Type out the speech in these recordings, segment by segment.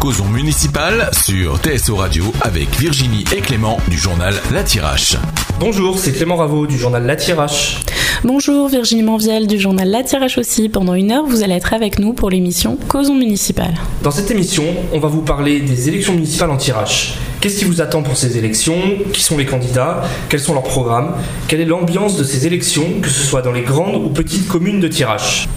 Causons municipal sur TSO Radio avec Virginie et Clément du journal La Tirache. Bonjour, c'est Clément Raveau du journal La Tirache. Bonjour, Virginie Manviel du journal La Tirache aussi. Pendant une heure, vous allez être avec nous pour l'émission Causons municipal. Dans cette émission, on va vous parler des élections municipales en Tirache. Qu'est-ce qui vous attend pour ces élections? Qui sont les candidats? Quels sont leurs programmes? Quelle est l'ambiance de ces élections, que ce soit dans les grandes ou petites communes de Tirache?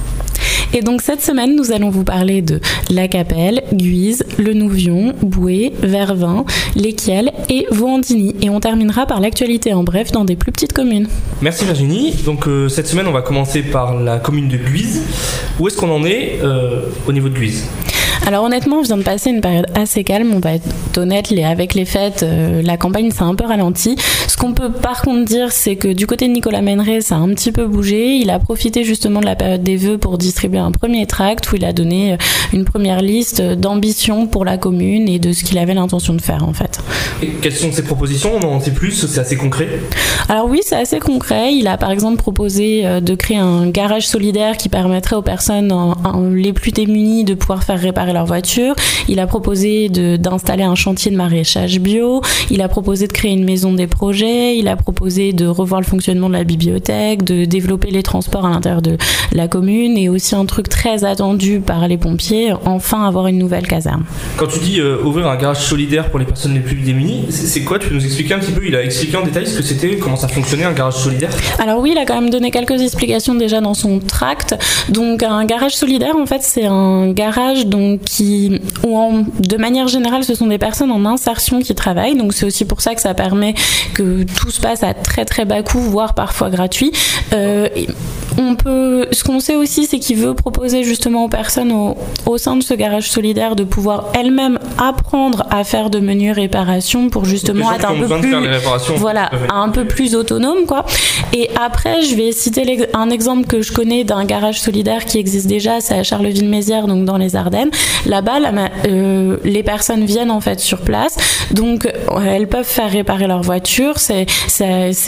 Et donc cette semaine, nous allons vous parler de La Capelle, Guise, Le Nouvion, Boué, Vervin, Lesquiel et Vauandini. Et on terminera par l'actualité en bref dans des plus petites communes. Merci Virginie. Donc euh, cette semaine, on va commencer par la commune de Guise. Où est-ce qu'on en est euh, au niveau de Guise? Alors honnêtement, on vient de passer une période assez calme, on va être honnête, avec les fêtes, euh, la campagne s'est un peu ralentie. Ce qu'on peut par contre dire, c'est que du côté de Nicolas Méneret, ça a un petit peu bougé. Il a profité justement de la période des vœux pour distribuer un premier tract où il a donné euh, une première liste d'ambitions pour la commune et de ce qu'il avait l'intention de faire en fait. Et quelles sont ses propositions? On en sait plus C'est assez concret Alors oui, c'est assez concret. Il a par exemple proposé euh, de créer un garage solidaire qui permettrait aux personnes les plus démunies de pouvoir faire réparer leur voiture. Il a proposé d'installer un chantier de maraîchage bio. Il a proposé de créer une maison des projets. Il a proposé de revoir le fonctionnement de la bibliothèque, de développer les transports à l'intérieur de la commune et aussi un truc très attendu par les pompiers, enfin avoir une nouvelle caserne. Quand tu dis euh, ouvrir un garage solidaire pour les personnes les plus démunies, c'est quoi? Tu peux nous expliquer un petit peu? Il a expliqué en détail ce que c'était, comment ça fonctionnait un garage solidaire? Alors oui, il a quand même donné quelques explications déjà dans son tract. Donc un garage solidaire, en fait, c'est un garage donc de manière générale, ce sont des personnes en insertion qui travaillent. Donc c'est aussi pour ça que ça permet que tout se passe à très très bas coût, voire parfois gratuit. Euh, on peut, ce qu'on sait aussi, c'est qu'il veut proposer justement aux personnes au, sein de ce garage solidaire de pouvoir elles-mêmes apprendre à faire de menus réparations pour justement être un peu plus, voilà, un peu plus autonome, quoi. Et après, je vais citer un exemple que je connais d'un garage solidaire qui existe déjà, c'est à Charleville-Mézières, donc dans les Ardennes. Là-bas, euh, les personnes viennent en fait sur place, donc elles peuvent faire réparer leur voiture. C'est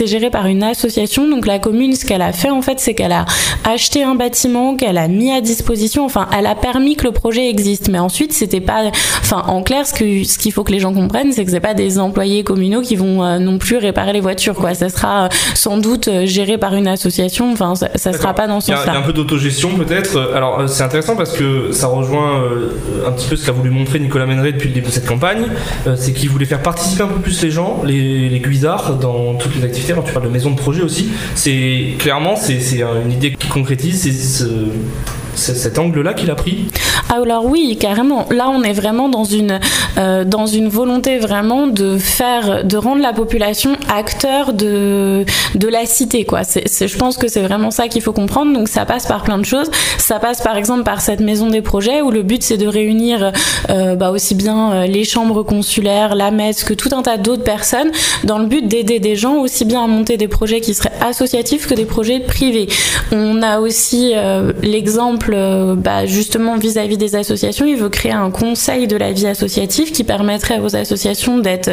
géré par une association. Donc la commune, ce qu'elle a fait en fait, c'est qu'elle a acheté un bâtiment, qu'elle a mis à disposition. Enfin, elle a permis que le projet existe. Mais ensuite, c'était pas. Enfin, en clair, ce que ce qu'il faut que les gens comprennent, c'est que c'est pas des employés communaux qui vont euh, non plus réparer les voitures. Quoi, ça sera euh, sans doute géré par une association. Enfin, ça, ça sera pas dans ce sens-là. Il y a un peu d'autogestion peut-être. Alors, c'est intéressant parce que ça rejoint un petit peu ce qu'a voulu montrer Nicolas Méneret depuis le début de cette campagne, euh, c'est qu'il voulait faire participer un peu plus les gens, les, les guisards, dans toutes les activités. Alors tu parles de maison de projet aussi. C'est clairement c'est une idée qui concrétise. C'est cet angle-là qu'il a pris? Alors oui, carrément. Là, on est vraiment dans une, euh, dans une volonté vraiment de faire, de rendre la population acteur de, de la cité. Quoi. Je pense que c'est vraiment ça qu'il faut comprendre. Donc ça passe par plein de choses. Ça passe par exemple par cette maison des projets où le but c'est de réunir euh, bah, aussi bien euh, les chambres consulaires, la messe, que tout un tas d'autres personnes dans le but d'aider des gens aussi bien à monter des projets qui seraient associatifs que des projets privés. On a aussi l'exemple bah, justement vis-à-vis des associations, il veut créer un conseil de la vie associative qui permettrait aux associations d'être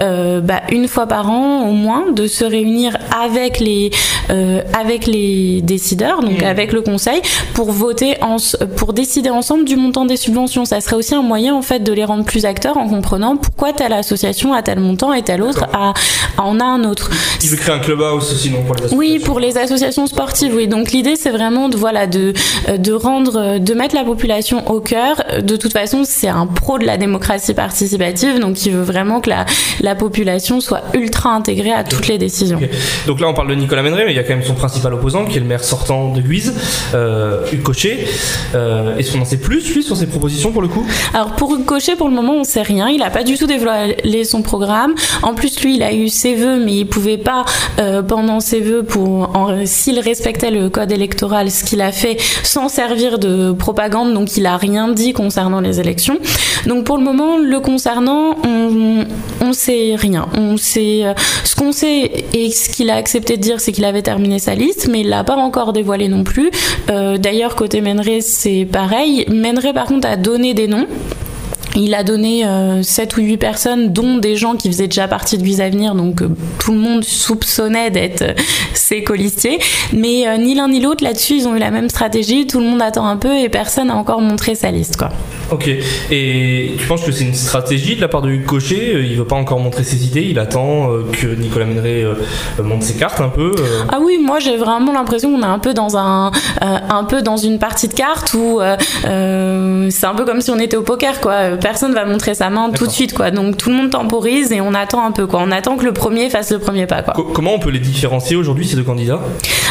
euh, bah, une fois par an au moins, de se réunir avec les euh, avec les décideurs, donc mmh. avec le conseil, pour voter en, pour décider ensemble du montant des subventions. Ça serait aussi un moyen en fait de les rendre plus acteurs en comprenant pourquoi telle association a tel montant et telle autre a, en a un autre. Il veut créer un clubhouse aussi, non pour les associations. Oui, pour les associations sportives. Oui, donc l'idée c'est vraiment de voilà de de rendre, de mettre la population au cœur. De toute façon, c'est un pro de la démocratie participative, donc il veut vraiment que la, la population soit ultra intégrée à toutes les décisions. Donc là, on parle de Nicolas Méneret, mais il y a quand même son principal opposant, qui est le maire sortant de Guise, euh, Hugues Cochet. Euh, Est-ce qu'on en sait plus, lui, sur ses propositions, pour le coup? Alors, pour Hugues Cochet, pour le moment, on sait rien. Il n'a pas du tout dévoilé son programme. En plus, lui, il a eu ses vœux, mais il pouvait pas, euh, pendant ses vœux, pour s'il respectait le code électoral, ce qu'il a fait sans servir de propagande, donc il a rien dit concernant les élections. Donc pour le moment, le concernant, on, on sait rien. On sait euh, ce qu'on sait et ce qu'il a accepté de dire, c'est qu'il avait terminé sa liste, mais il l'a pas encore dévoilé non plus. Euh, d'ailleurs côté Menré, c'est pareil. Menré par contre a donné des noms. Il a donné 7 ou 8 personnes, dont des gens qui faisaient déjà partie de Visa Avenir, donc tout le monde soupçonnait d'être ses colistiers. Mais ni l'un ni l'autre, là-dessus, ils ont eu la même stratégie. Tout le monde attend un peu et personne n'a encore montré sa liste. Quoi. Ok. Et tu penses que c'est une stratégie de la part de Hugues Cochet Il veut pas encore montrer ses idées, il attend que Nicolas Méneret montre ses cartes un peu Ah oui, moi j'ai vraiment l'impression qu'on est un peu dans un, un peu dans une partie de cartes où c'est un peu comme si on était au poker, quoi. Personne va montrer sa main tout de suite, quoi. Donc tout le monde temporise et on attend un peu, quoi. On attend que le premier fasse le premier pas, quoi. comment on peut les différencier aujourd'hui ces deux candidats?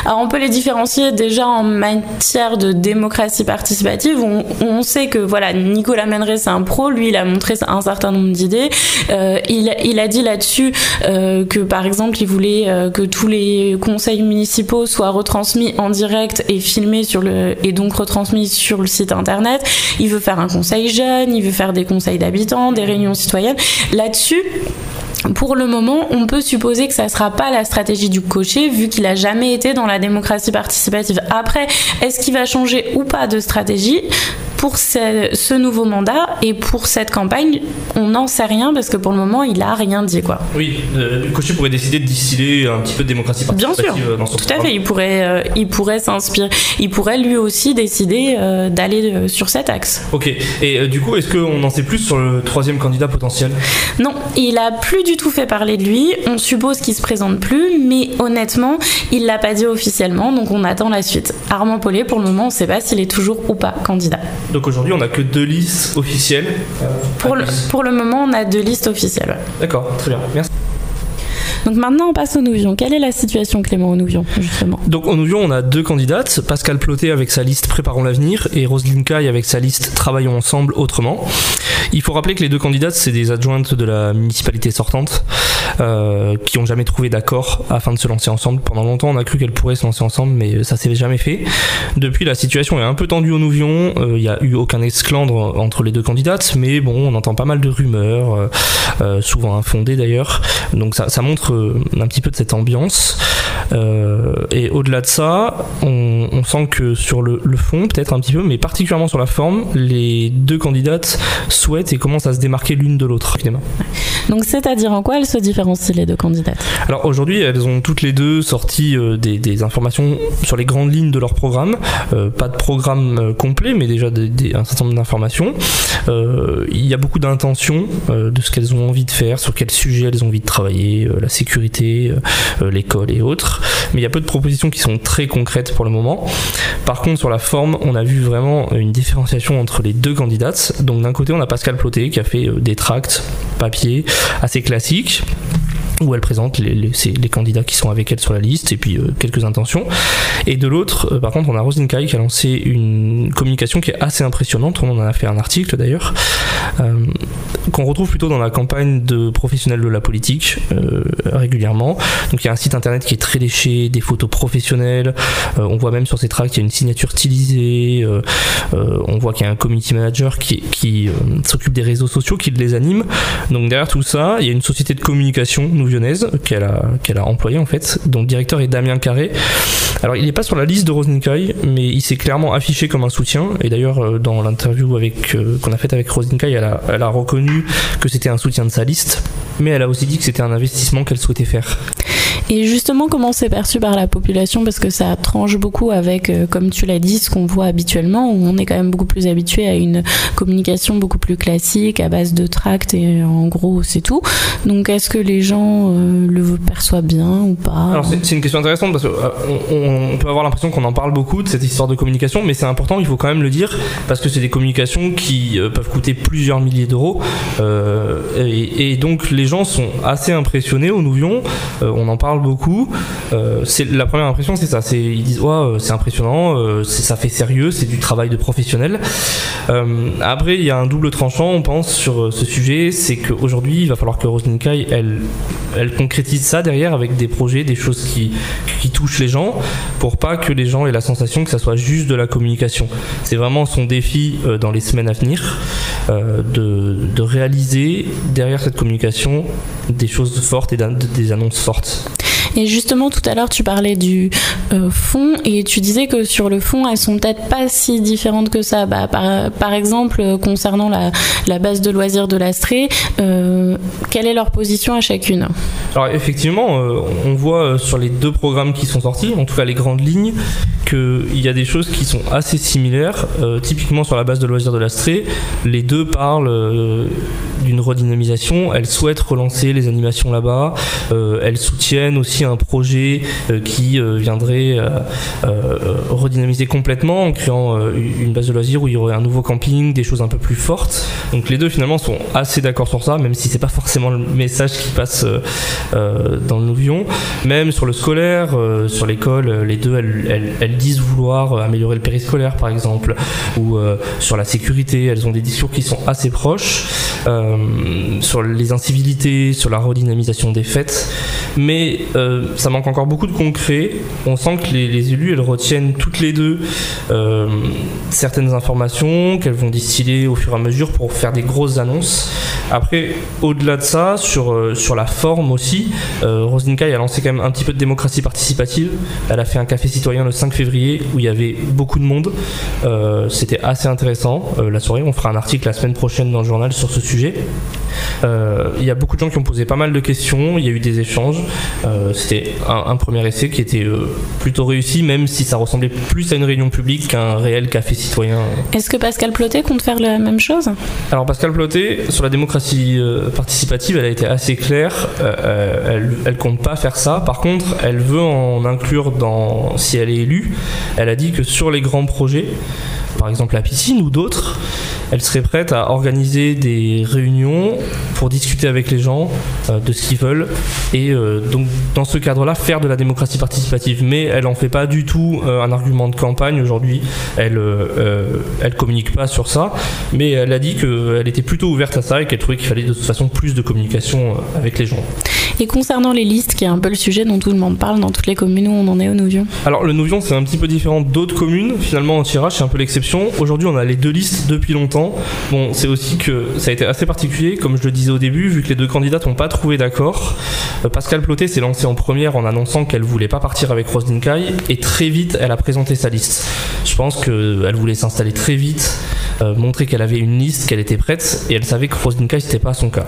Alors on peut les différencier déjà en matière de démocratie participative. On, on sait que voilà, Nicolas Meneret c'est un pro. Lui, il a montré un certain nombre d'idées. Euh, il, il, a dit là-dessus euh, que par exemple, il voulait euh, que tous les conseils municipaux soient retransmis en direct et filmés sur le et donc retransmis sur le site internet. Il veut faire un conseil jeune, il veut faire des conseils d'habitants, des réunions citoyennes. Là-dessus, pour le moment, on peut supposer que ça ne sera pas la stratégie du cocher, vu qu'il n'a jamais été dans la démocratie participative. Après, est-ce qu'il va changer ou pas de stratégie? Pour ce, nouveau mandat et pour cette campagne, on n'en sait rien parce que pour le moment, il a rien dit quoi. Oui, euh, le cocher pourrait décider de distiller un petit peu de démocratie participative Bien sûr, dans son tout à fait. Il pourrait, euh, il pourrait s'inspirer. Il pourrait lui aussi décider euh, d'aller sur cet axe. Ok. Et du coup, est-ce qu'on en sait plus sur le troisième candidat potentiel? Non, il a plus du tout fait parler de lui. On suppose qu'il se présente plus, mais honnêtement, il l'a pas dit officiellement, donc on attend la suite. Armand Paulet, pour le moment, on ne sait pas s'il est toujours ou pas candidat. Donc aujourd'hui, on n'a que deux listes officielles. Pour le, pour le moment, on a deux listes officielles. D'accord, très bien. Merci. Maintenant, on passe au Nouvion. Quelle est la situation, Clément, au Nouvion, justement Donc au Nouvion, on a deux candidates Pascal Ploté avec sa liste Préparons l'avenir et Roselyne Caille avec sa liste Travaillons ensemble autrement. Il faut rappeler que les deux candidates, c'est des adjointes de la municipalité sortante euh, qui n'ont jamais trouvé d'accord afin de se lancer ensemble. Pendant longtemps, on a cru qu'elles pourraient se lancer ensemble, mais ça s'est jamais fait. Depuis, la situation est un peu tendue au Nouvion. Euh, il n'y a eu aucun esclandre entre les deux candidates, mais bon, on entend pas mal de rumeurs, euh, souvent infondées d'ailleurs. Donc ça montre un petit peu de cette ambiance. et au-delà de ça, on, on, sent que sur le, le fond, peut-être un petit peu, mais particulièrement sur la forme, les deux candidates souhaitent et commencent à se démarquer l'une de l'autre. Donc c'est-à-dire en quoi elles se différencient les deux candidates? Alors aujourd'hui, elles ont toutes les deux sorti euh, des, des, informations sur les grandes lignes de leur programme. Euh, pas de programme euh, complet, mais déjà des, un certain nombre d'informations. Il y a beaucoup d'intentions de ce qu'elles ont envie de faire, sur quel sujet elles ont envie de travailler, la sécurité, l'école et autres. Mais il y a peu de propositions qui sont très concrètes pour le moment. Par contre, sur la forme, on a vu vraiment une différenciation entre les deux candidates. Donc d'un côté, on a Pascal Ploté qui a fait des tracts papier assez classiques où elle présente les, les, candidats qui sont avec elle sur la liste et puis euh, quelques intentions. Et de l'autre, euh, par contre, on a Rosine Kai qui a lancé une communication qui est assez impressionnante. On en a fait un article d'ailleurs, euh, qu'on retrouve plutôt dans la campagne de professionnels de la politique régulièrement. Donc il y a un site internet qui est très léché, des photos professionnelles. on voit même sur ces tracts qu'il y a une signature stylisée. on voit qu'il y a un community manager qui, qui s'occupe des réseaux sociaux, qui les anime. Donc derrière tout ça, il y a une société de communication, qu'elle a, qu'elle a employé en fait, dont le directeur est Damien Carré. Alors il n'est pas sur la liste de Rosenkai, mais il s'est clairement affiché comme un soutien. Et d'ailleurs, euh, dans l'interview euh, qu'on a faite avec Rosenkai, elle elle a reconnu que c'était un soutien de sa liste, mais elle a aussi dit que c'était un investissement qu'elle souhaitait faire. Et justement, comment c'est perçu par la population? Parce que ça tranche beaucoup avec, euh, comme tu l'as dit, ce qu'on voit habituellement, où on est quand même beaucoup plus habitué à une communication beaucoup plus classique, à base de tracts, et en gros, c'est tout. Donc, est-ce que les gens euh, le perçoivent bien ou pas? Alors, c'est une question intéressante parce qu'on euh, peut avoir l'impression qu'on en parle beaucoup de cette histoire de communication, mais c'est important, il faut quand même le dire, parce que c'est des communications qui peuvent coûter plusieurs milliers d'euros. Et, et, donc, les gens sont assez impressionnés au Nouvion. on en parle beaucoup. Euh, c'est la première impression, c'est ça. Ils disent ouais, c'est impressionnant, euh, ça fait sérieux, c'est du travail de professionnel. Euh, après, il y a un double tranchant, on pense sur ce sujet, c'est qu'aujourd'hui, il va falloir que Rosninkai, elle, elle concrétise ça derrière avec des projets, des choses qui, qui touchent les gens, pour pas que les gens aient la sensation que ça soit juste de la communication. C'est vraiment son défi dans les semaines à venir de, de réaliser derrière cette communication des choses fortes et des annonces fortes. Et justement, tout à l'heure, tu parlais du fond et tu disais que sur le fond, elles sont peut-être pas si différentes que ça. Bah, par, exemple, concernant la, la, base de loisirs de l'Astrée, quelle est leur position à chacune? Alors effectivement, on voit sur les deux programmes qui sont sortis, en tout cas les grandes lignes, qu'il y a des choses qui sont assez similaires. typiquement sur la base de loisirs de l'Astrée, les deux parlent euh, d'une redynamisation. Elles souhaitent relancer les animations là-bas. Euh, elles soutiennent aussi un projet euh, qui viendrait redynamiser complètement en créant une base de loisirs où il y aurait un nouveau camping, des choses un peu plus fortes. Donc les deux finalement sont assez d'accord sur ça, même si c'est pas forcément le message qui passe dans le Nouvion. Même sur le scolaire, sur l'école, les deux elles, disent vouloir améliorer le périscolaire par exemple, ou sur la sécurité. Elles ont des discours qui sont assez proches euh, sur les incivilités, sur la redynamisation des fêtes, mais euh, ça manque encore beaucoup de concret. On sent que les, élus, elles retiennent toutes les deux euh, certaines informations qu'elles vont distiller au fur et à mesure pour faire des grosses annonces. Après, au-delà de ça, sur, sur la forme aussi, euh, a lancé quand même un petit peu de démocratie participative. Elle a fait un café citoyen le 5 février où il y avait beaucoup de monde. C'était assez intéressant. la soirée, on fera un article la semaine prochaine dans le journal sur ce sujet. Euh, il y a beaucoup de gens qui ont posé pas mal de questions, il y a eu des échanges. Euh, c'était un, premier essai qui était euh, plutôt réussi, même si ça ressemblait plus à une réunion publique qu'un réel café citoyen. Est-ce que Pascal Plotet compte faire la même chose? Alors Pascal Plotet, sur la démocratie participative, elle a été assez claire. elle, elle compte pas faire ça. Par contre, elle veut en inclure dans, si elle est élue, elle a dit que sur les grands projets, par exemple la piscine ou d'autres, elle serait prête à organiser des réunions pour discuter avec les gens euh, de ce qu'ils veulent et euh, donc dans ce cadre-là faire de la démocratie participative. Mais elle en fait pas du tout euh, un argument de campagne aujourd'hui. Elle elle communique pas sur ça, mais elle a dit qu'elle était plutôt ouverte à ça et qu'elle trouvait qu'il fallait de toute façon plus de communication avec les gens. Et concernant les listes, qui est un peu le sujet dont tout le monde parle dans toutes les communes où on en est au Nouvion Alors le Nouvion c'est un petit peu différent d'autres communes. Finalement en tirage c'est un peu l'exception. Aujourd'hui on a les deux listes depuis longtemps. Bon c'est aussi que ça a été assez particulier comme je le disais au début vu que les deux candidates n'ont pas trouvé d'accord. Euh, Pascal Plotet s'est lancée en première en annonçant qu'elle voulait pas partir avec Rose Dinkai et très vite elle a présenté sa liste. Je pense qu'elle voulait s'installer très vite euh, montrer qu'elle avait une liste, qu'elle était prête, et elle savait que Rosinkai c'était pas son cas.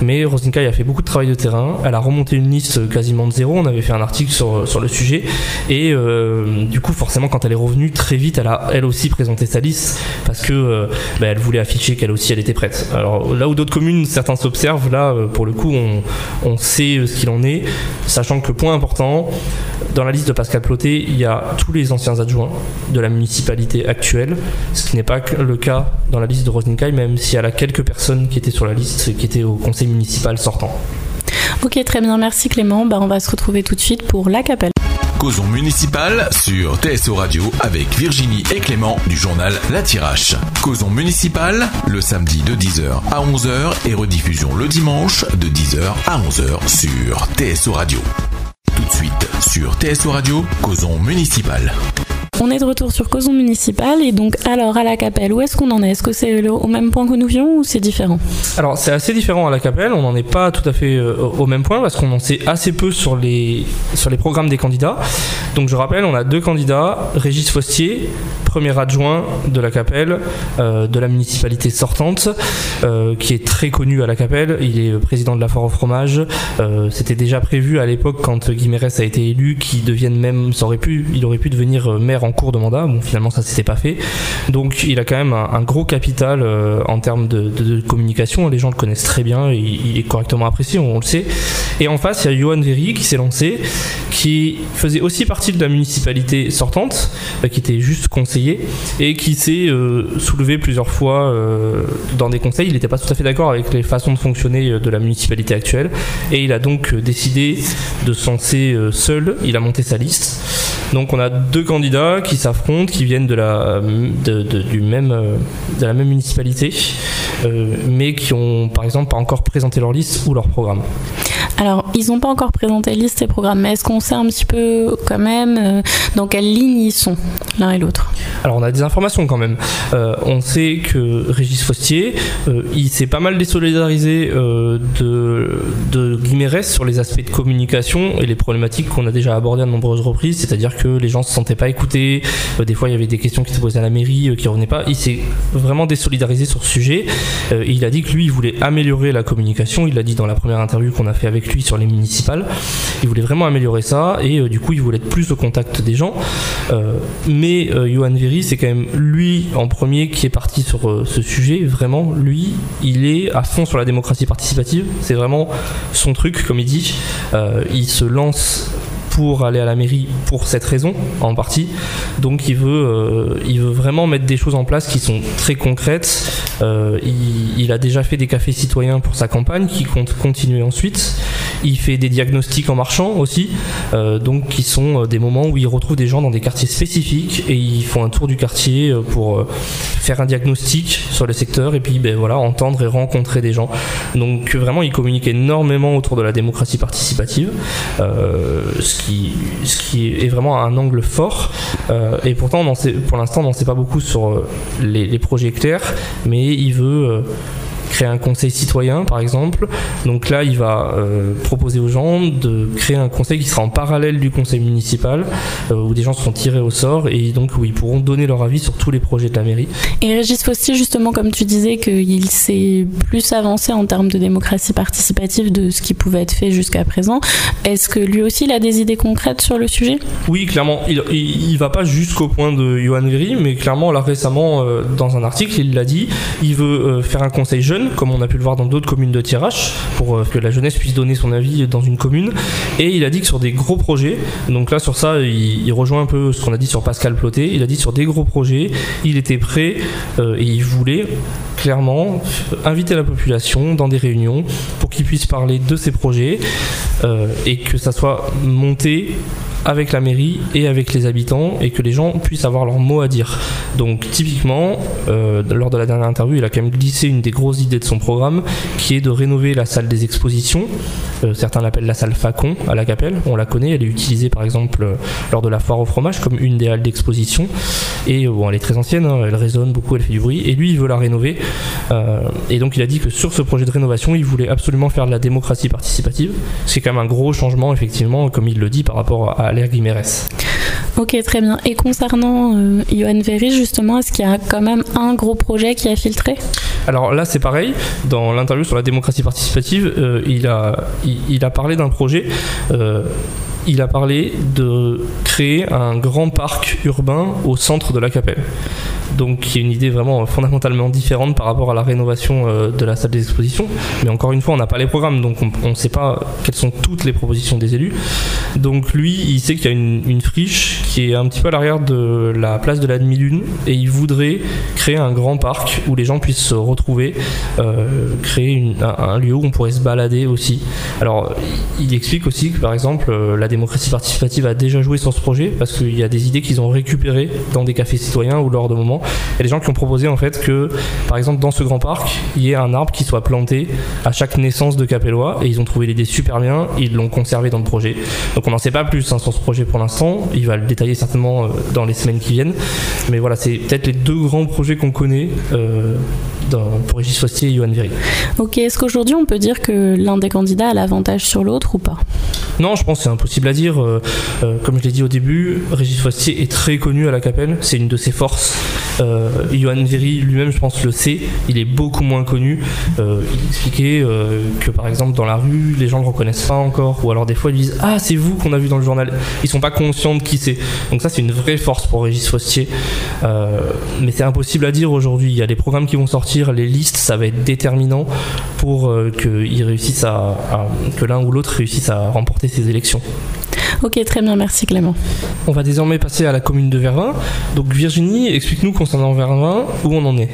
Mais Rosinkai a fait beaucoup de travail de terrain, elle a remonté une liste quasiment de zéro, on avait fait un article sur, sur le sujet, et euh, du coup forcément quand elle est revenue très vite, elle a elle aussi présenté sa liste, parce que euh, bah, elle voulait afficher qu'elle aussi elle était prête. Alors là où d'autres communes, certains s'observent, là pour le coup on, on sait ce qu'il en est, sachant que point important, dans la liste de Pascal Ploté, il y a tous les anciens adjoints de la municipalité actuelle, ce qui n'est pas le cas dans la liste de Rosninkai, même s'il y a quelques personnes qui étaient sur la liste, qui étaient au conseil municipal sortant. Ok, très bien, merci Clément. Bah, on va se retrouver tout de suite pour la capelle. Causons municipal sur TSO Radio avec Virginie et Clément du journal La Tirache. Causons municipal le samedi de 10h à 11h et rediffusion le dimanche de 10h à 11h sur TSO Radio. Tout de suite sur TSO Radio, Causons municipal. On est de retour sur Causons Municipal et donc alors à la Capelle, où est-ce qu'on en est? Est-ce que c'est au même point que nous vions ou c'est différent? Alors c'est assez différent à la Capelle, on n'en est pas tout à fait euh, au même point parce qu'on en sait assez peu sur les, programmes des candidats. Donc je rappelle, on a deux candidats, Régis Fostier, premier adjoint de la Capelle, euh, de la municipalité sortante, euh, qui est très connu à la Capelle, il est président de la Foire au fromage. C'était déjà prévu à l'époque quand Guimerès a été élu qu'il devienne même, il aurait pu devenir maire en cours de mandat. Bon, finalement, ça s'était pas fait. Donc, il a quand même un, gros capital euh, en termes de, communication. Les gens le connaissent très bien. Il, est correctement apprécié, on, le sait. Et en face, il y a Johan Véry qui s'est lancé, qui faisait aussi partie de la municipalité sortante, euh, qui était juste conseiller et qui s'est euh, soulevé plusieurs fois dans des conseils. Il n'était pas tout à fait d'accord avec les façons de fonctionner de la municipalité actuelle et il a donc décidé de se lancer seul. Il a monté sa liste. Donc on a deux candidats qui s'affrontent, qui viennent de la, de la même municipalité. Mais qui ont par exemple pas encore présenté leur liste ou leur programme. Alors, ils n'ont pas encore présenté liste et programme, mais est-ce qu'on sait un petit peu quand même euh, dans quelle ligne ils sont, l'un et l'autre? Alors, on a des informations quand même. Euh, on sait que Régis Fostier, euh, il s'est pas mal désolidarisé de, de sur les aspects de communication et les problématiques qu'on a déjà abordées à de nombreuses reprises, c'est-à-dire que les gens se sentaient pas écoutés, des fois il y avait des questions qui se posaient à la mairie qui revenaient pas. Il s'est vraiment désolidarisé sur ce sujet. Il a dit que lui, il voulait améliorer la communication. Il l'a dit dans la première interview qu'on a fait avec lui sur les municipales. Il voulait vraiment améliorer ça et euh, du coup il voulait être plus au contact des gens. Euh, mais euh, Johan Véry, c'est quand même lui en premier qui est parti sur ce sujet. Vraiment, lui, il est à fond sur la démocratie participative. C'est vraiment son truc, comme il dit. il se lance pour aller à la mairie pour cette raison en partie. Donc il veut, euh, il veut vraiment mettre des choses en place qui sont très concrètes. Euh, il, a déjà fait des cafés citoyens pour sa campagne, qui compte continuer ensuite. Il fait des diagnostics en marchant aussi, euh, donc qui sont des moments où il retrouve des gens dans des quartiers spécifiques et ils font un tour du quartier pour faire un diagnostic sur le secteur et puis ben voilà entendre et rencontrer des gens. Donc vraiment il communique énormément autour de la démocratie participative, ce qui est vraiment un angle fort. Euh, et pourtant, pour l'instant, on n'en sait pas beaucoup sur euh, les, les projets clairs, mais il veut euh, créer un conseil citoyen, par exemple. Donc là, il va euh, proposer aux gens de créer un conseil qui sera en parallèle du conseil municipal, euh, où des gens seront tirés au sort et donc où ils pourront donner leur avis sur tous les projets de la mairie. Et Régis Fostier, justement, comme tu disais, qu'il s'est plus avancé en termes de démocratie participative de ce qui pouvait être fait jusqu'à présent. Est-ce que lui aussi, il a des idées concrètes sur le sujet? Oui, clairement. Il, il, va pas jusqu'au point de Johan Véry, mais clairement, là récemment, euh, dans un article, il l'a dit, il veut faire un conseil jeune comme on a pu le voir dans d'autres communes de Tirage, pour euh, que la jeunesse puisse donner son avis dans une commune. Et il a dit que sur des gros projets, donc là sur ça, il, rejoint un peu ce qu'on a dit sur Pascal Ploté, il a dit sur des gros projets, il était prêt euh, et il voulait clairement inviter la population dans des réunions pour qu'ils puissent parler de ces projets euh, et que ça soit monté avec la mairie et avec les habitants et que les gens puissent avoir leur mot à dire. Donc typiquement, euh, lors de la dernière interview, il a quand même glissé une des grosses idées de son programme qui est de rénover la salle des expositions. Euh, certains l'appellent la salle Facon à la Capelle, on la connaît, elle est utilisée par exemple euh, lors de la foire au fromage comme une des halles d'exposition. Et bon, elle est très ancienne, hein, elle résonne beaucoup, elle fait du bruit. Et lui, il veut la rénover. et donc il a dit que sur ce projet de rénovation, il voulait absolument faire de la démocratie participative. C'est quand même un gros changement, effectivement, comme il le dit, par rapport à Ok, très bien. Et concernant euh, Johan Véry, justement, est-ce qu'il y a quand même un gros projet qui a filtré? Alors là, c'est pareil. Dans l'interview sur la démocratie participative, euh, il, a, il, a parlé d'un projet. Euh, il a parlé de créer un grand parc urbain au centre de la Capelle. Donc, qui est une idée vraiment fondamentalement différente par rapport à la rénovation euh, de la salle des expositions. Mais encore une fois, on n'a pas les programmes, donc on ne sait pas quelles sont toutes les propositions des élus. Donc, lui, il sait qu'il y a une, friche qui est un petit peu à l'arrière de la place de la demi-lune et il voudrait créer un grand parc où les gens puissent se retrouver, euh, créer un, lieu où on pourrait se balader aussi. Alors, il explique aussi que par exemple, euh, la démocratie participative a déjà joué sur ce projet parce qu'il y a des idées qu'ils ont récupérées dans des cafés citoyens ou lors de moments il y a des gens qui ont proposé en fait que, par exemple, dans ce grand parc, il y ait un arbre qui soit planté à chaque naissance de Capellois et ils ont trouvé l'idée super bien, ils l'ont conservé dans le projet. Donc on n'en sait pas plus hein, sur ce projet pour l'instant, il va le détailler certainement euh, dans les semaines qui viennent. Mais voilà, c'est peut-être les deux grands projets qu'on connaît euh, pour Régis Fostier et Johan Viry. Ok, est-ce qu'aujourd'hui on peut dire que l'un des candidats a l'avantage sur l'autre ou pas? Non, je pense que c'est impossible à dire. Euh, comme je l'ai dit au début, Régis Fostier est très connu à la Capelle, c'est une de ses forces. Euh, Johan Véry lui-même, je pense, le sait. Il est beaucoup moins connu. Euh, il expliquait euh, que, par exemple, dans la rue, les gens ne le reconnaissent pas encore. Ou alors, des fois, ils disent Ah, c'est vous qu'on a vu dans le journal. Ils sont pas conscients de qui c'est. Donc, ça, c'est une vraie force pour Régis Fostier. mais c'est impossible à dire aujourd'hui. Il y a des programmes qui vont sortir, les listes, ça va être déterminant pour qu'ils réussissent à, que l'un ou l'autre réussisse à remporter ces élections. Ok, très bien, merci Clément. On va désormais passer à la commune de Vervins. Donc Virginie, explique-nous concernant Vervins où on en est.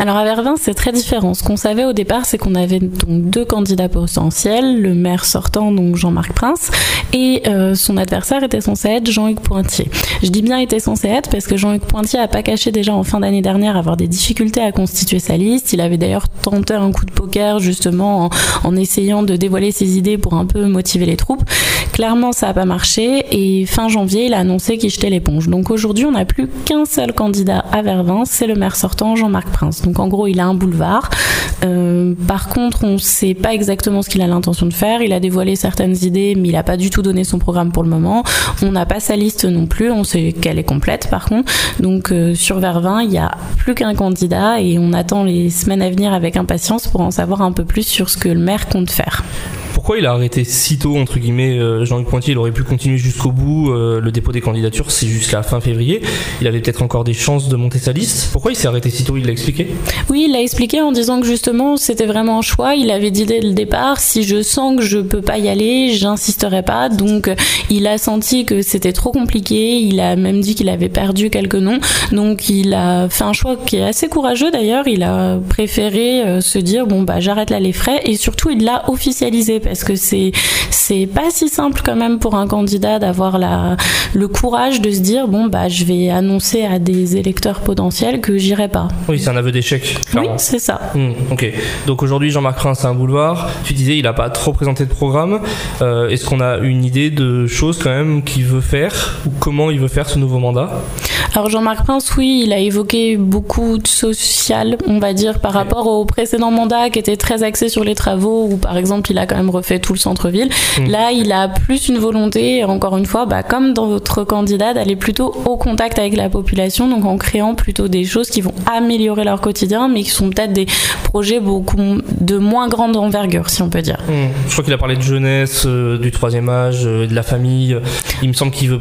Alors à Vervins, c'est très différent. Ce qu'on savait au départ, c'est qu'on avait donc deux candidats potentiels, le maire sortant, donc Jean-Marc Prince, et euh, son adversaire était censé être Jean-Hugues Pointier. Je dis bien était censé être parce que Jean-Hugues Pointier a pas caché déjà en fin d'année dernière avoir des difficultés à constituer sa liste. Il avait d'ailleurs tenté un coup de poker justement en, en essayant de dévoiler ses idées pour un peu motiver les troupes. Clairement, ça n'a pas marché et fin janvier, il a annoncé qu'il jetait l'éponge. Donc aujourd'hui, on n'a plus qu'un seul candidat à Vervins, c'est le maire sortant Jean-Marc Prince. Donc en gros, il a un boulevard. Euh, par contre, on ne sait pas exactement ce qu'il a l'intention de faire. Il a dévoilé certaines idées, mais il n'a pas du tout donné son programme pour le moment. On n'a pas sa liste non plus. On sait qu'elle est complète, par contre. Donc euh, sur Vervins, il n'y a plus qu'un candidat et on attend les semaines à venir avec impatience pour en savoir un peu plus sur ce que le maire compte faire pourquoi il a arrêté si tôt, entre guillemets, euh, Jean-Luc Pointier? Il aurait pu continuer jusqu'au bout. Euh, le dépôt des candidatures, c'est jusqu'à fin février. Il avait peut-être encore des chances de monter sa liste. Pourquoi il s'est arrêté si tôt? Il l'a expliqué? Oui, il l'a expliqué en disant que justement, c'était vraiment un choix. Il avait dit dès le départ, si je sens que je peux pas y aller, j'insisterai pas. Donc, il a senti que c'était trop compliqué. Il a même dit qu'il avait perdu quelques noms. Donc, il a fait un choix qui est assez courageux d'ailleurs. Il a préféré euh, se dire, bon, bah, j'arrête là les frais. Et surtout, il l'a officialisé parce que c'est c'est pas si simple quand même pour un candidat d'avoir la le courage de se dire bon bah je vais annoncer à des électeurs potentiels que j'irai pas. Oui, c'est un aveu d'échec. Oui, c'est ça. Hmm, ok. Donc aujourd'hui Jean-Marc Prince a un boulevard. Tu disais il a pas trop présenté de programme. Euh, est-ce qu'on a une idée de choses quand même qu'il veut faire ou comment il veut faire ce nouveau mandat? Alors Jean-Marc Prince, oui, il a évoqué beaucoup de social, on va dire, par rapport au précédent mandat qui était très axé sur les travaux, où par exemple il a quand même fait tout le centre-ville. Mm. Là, il a plus une volonté, encore une fois, bah, comme dans votre candidat, d'aller plutôt au contact avec la population, donc en créant plutôt des choses qui vont améliorer leur quotidien, mais qui sont peut-être des projets beaucoup de moins grande envergure, si on peut dire. Mm. Je crois qu'il a parlé de jeunesse, euh, du troisième âge, euh, de la famille. Il me semble qu'il veut,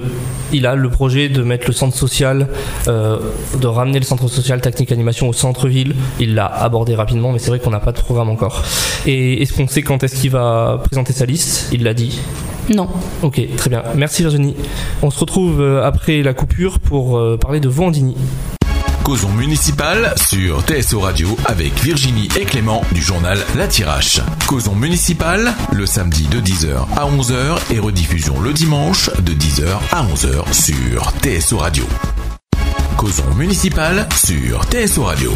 il a le projet de mettre le centre social, euh, de ramener le centre social technique animation au centre-ville. Il l'a abordé rapidement, mais c'est vrai qu'on n'a pas de programme encore. Et est-ce qu'on sait quand est-ce qu'il va présenter sa liste, il l'a dit. Non. Ok, très bien. Merci Virginie. On se retrouve euh, après la coupure pour euh, parler de Vendini. Causons municipal sur TSO Radio avec Virginie et Clément du journal La Tirache. Causons municipal le samedi de 10h à 11h et rediffusion le dimanche de 10h à 11h sur TSO Radio. Causons municipal sur TSO Radio.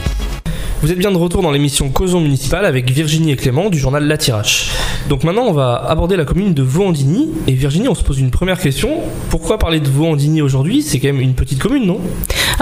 Vous êtes bien de retour dans l'émission Causons municipale avec Virginie et Clément du journal La Tirache. Donc maintenant, on va aborder la commune de Vaux-en-Digny. Et Virginie, on se pose une première question. Pourquoi parler de Vaux-en-Digny aujourd'hui? C'est quand même une petite commune, non?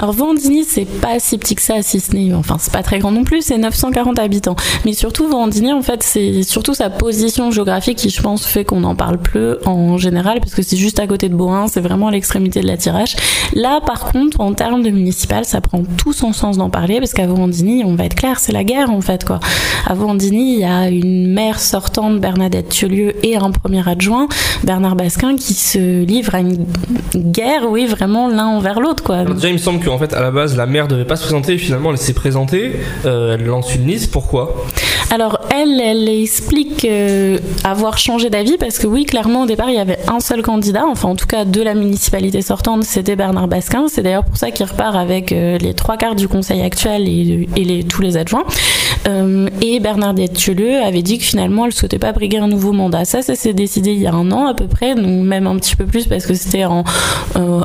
Alors Vaux-en-Digny, c'est pas si petit que ça, si ce n'est... Enfin, c'est pas très grand non plus, c'est 940 habitants. Mais surtout, Vaux-en-Digny, en fait, c'est surtout sa position géographique qui, je pense, fait qu'on en parle plus en général, parce que c'est juste à côté de Beaurain, c'est vraiment à l'extrémité de la Tirache. Là, par contre, en termes de municipal, ça prend tout son sens d'en parler, parce qu'à Vaux-en-Digny, on va clair, c'est la guerre en fait quoi. À Vendini, il y a une maire sortante, Bernadette Thieulieu, et un premier adjoint, Bernard Basquin, qui se livrent à une guerre, oui, vraiment l'un envers l'autre quoi. Qu'en fait, à la base, la maire devait pas se présenter, finalement, elle s'est présentée, euh, elle lance une liste. Pourquoi? Alors elle, elle explique euh, avoir changé d'avis parce que oui, clairement au départ, il y avait un seul candidat, enfin en tout cas de la municipalité sortante, c'était Bernard Basquin. C'est d'ailleurs pour ça qu'il repart avec euh, les trois quarts du conseil actuel et, tous les adjoints. Et Bernadette Thieleux avait dit que finalement elle souhaitait pas briguer un nouveau mandat. Ça, ça s'est décidé il y a un an à peu près, même un petit peu plus parce que c'était